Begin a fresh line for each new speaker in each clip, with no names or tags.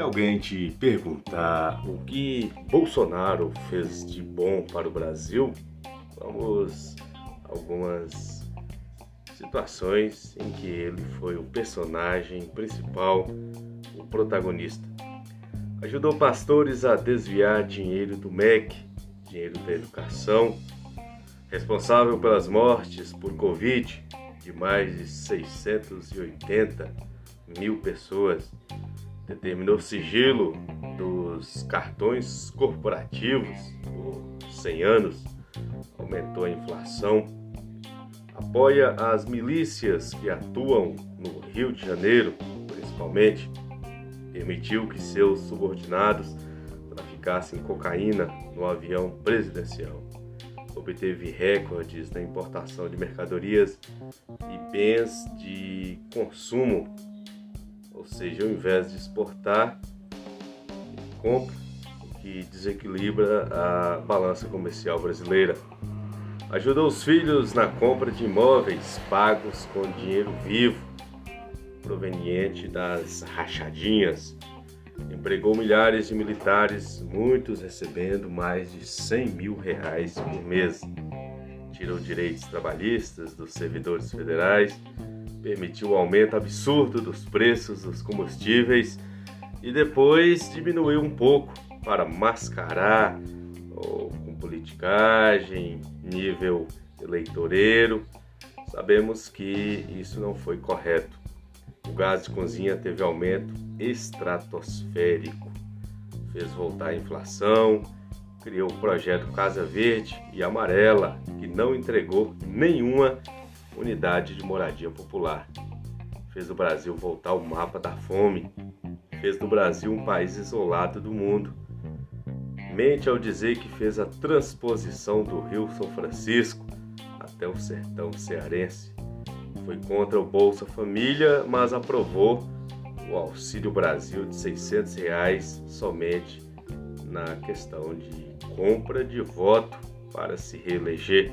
Se alguém te perguntar o que Bolsonaro fez de bom para o Brasil, vamos algumas situações em que ele foi o personagem principal, o protagonista. Ajudou pastores a desviar dinheiro do MEC, dinheiro da educação, responsável pelas mortes por Covid de mais de 680 mil pessoas, determinou sigilo dos cartões corporativos por 100 anos, aumentou a inflação, apoia as milícias que atuam no Rio de Janeiro, principalmente, permitiu que seus subordinados traficassem cocaína no avião presidencial obteve recordes na importação de mercadorias e bens de consumo, ou seja, ao invés de exportar, compra, o que desequilibra a balança comercial brasileira. Ajudou os filhos na compra de imóveis pagos com dinheiro vivo, proveniente das rachadinhas empregou milhares de militares, muitos recebendo mais de 100 mil reais por mês. Tirou direitos trabalhistas dos servidores federais, permitiu o aumento absurdo dos preços dos combustíveis e depois diminuiu um pouco para mascarar ou com politicagem, nível eleitoreiro. Sabemos que isso não foi correto. O gás de cozinha teve aumento estratosférico, fez voltar a inflação, criou o projeto Casa Verde e Amarela, que não entregou nenhuma unidade de moradia popular. Fez o Brasil voltar ao mapa da fome, fez do Brasil um país isolado do mundo. Mente ao dizer que fez a transposição do Rio São Francisco até o sertão cearense foi contra o Bolsa Família, mas aprovou o Auxílio Brasil de 600 reais somente na questão de compra de voto para se reeleger.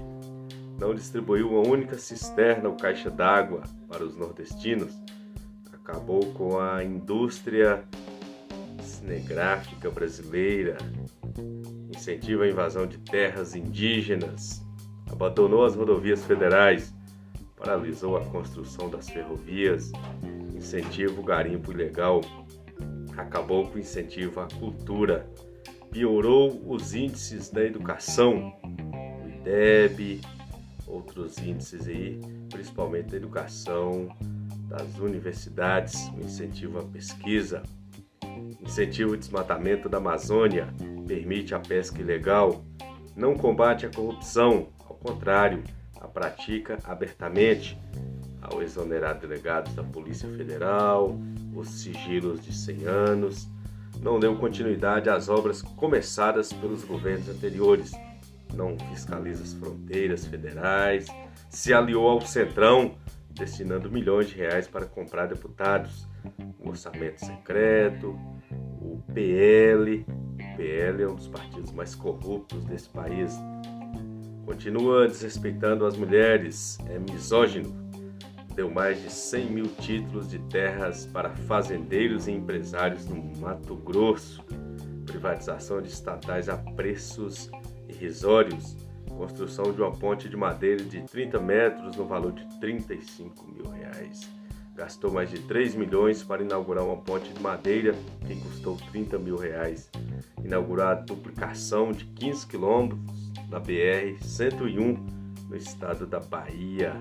Não distribuiu uma única cisterna ou caixa d'água para os nordestinos. Acabou com a indústria cinegráfica brasileira. Incentiva a invasão de terras indígenas. Abandonou as rodovias federais paralisou a construção das ferrovias, incentiva o garimpo ilegal, acabou com o incentivo à cultura, piorou os índices da educação, o IDEB, outros índices aí, principalmente da educação, das universidades, o incentivo à pesquisa, incentiva o desmatamento da Amazônia, permite a pesca ilegal, não combate a corrupção, ao contrário, a pratica abertamente ao exonerar delegados da Polícia Federal, os sigilos de 100 anos, não deu continuidade às obras começadas pelos governos anteriores, não fiscaliza as fronteiras federais, se aliou ao Centrão, destinando milhões de reais para comprar deputados, o orçamento secreto, o PL, o PL é um dos partidos mais corruptos desse país, Continua desrespeitando as mulheres, é misógino. Deu mais de 100 mil títulos de terras para fazendeiros e empresários no Mato Grosso. Privatização de estatais a preços irrisórios. Construção de uma ponte de madeira de 30 metros no valor de 35 mil reais. Gastou mais de 3 milhões para inaugurar uma ponte de madeira que custou 30 mil reais. Inaugurar a duplicação de 15 quilômetros na BR-101 no estado da Bahia.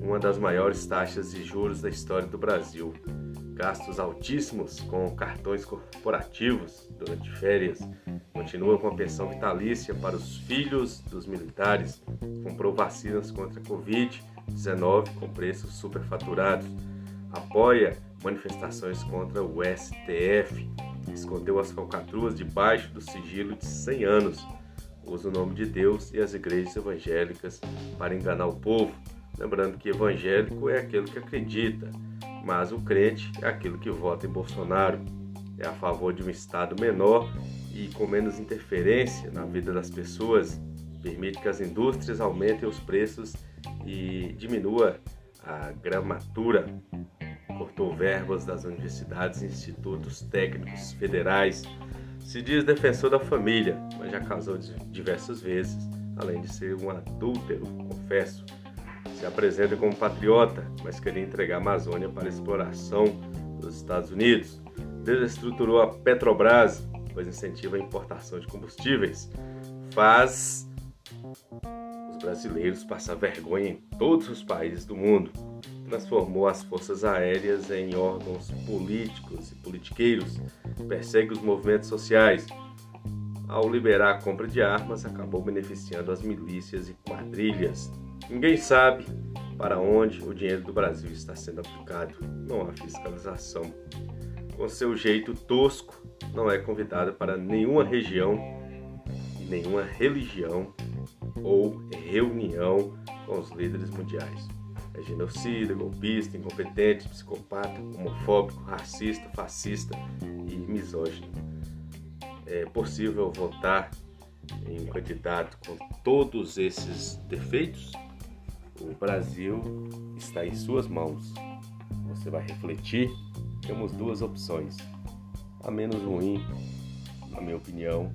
Uma das maiores taxas de juros da história do Brasil. Gastos altíssimos com cartões corporativos durante férias. Continua com a pensão vitalícia para os filhos dos militares. Comprou vacinas contra a Covid-19 com preços superfaturados. Apoia manifestações contra o STF escondeu as falcatruas debaixo do sigilo de 100 anos. Usa o nome de Deus e as igrejas evangélicas para enganar o povo. Lembrando que evangélico é aquele que acredita, mas o crente é aquele que vota em Bolsonaro. É a favor de um Estado menor e com menos interferência na vida das pessoas. Permite que as indústrias aumentem os preços e diminua a gramatura cortou verbas das universidades e institutos técnicos federais. Se diz defensor da família, mas já casou diversas vezes, além de ser um adúltero, confesso. Se apresenta como patriota, mas queria entregar a Amazônia para exploração dos Estados Unidos. Desestruturou a Petrobras, pois incentiva a importação de combustíveis. Faz os brasileiros passar vergonha em todos os países do mundo transformou as forças aéreas em órgãos políticos e politiqueiros, persegue os movimentos sociais. Ao liberar a compra de armas, acabou beneficiando as milícias e quadrilhas. Ninguém sabe para onde o dinheiro do Brasil está sendo aplicado. Não há fiscalização. Com seu jeito tosco, não é convidado para nenhuma região nenhuma religião ou reunião com os líderes mundiais é genocida, golpista, incompetente, psicopata, homofóbico, racista, fascista e misógino. É possível votar em um candidato com todos esses defeitos? O Brasil está em suas mãos. Você vai refletir. Temos duas opções. A menos ruim, na minha opinião,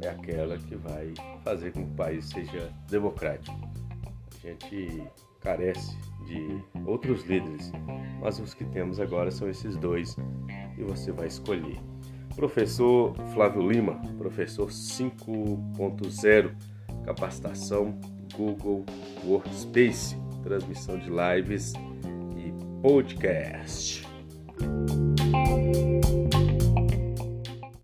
é aquela que vai fazer com que o país seja democrático. A gente carece de outros líderes, mas os que temos agora são esses dois e você vai escolher. Professor Flávio Lima, professor 5.0, capacitação Google Workspace, transmissão de lives e podcast. you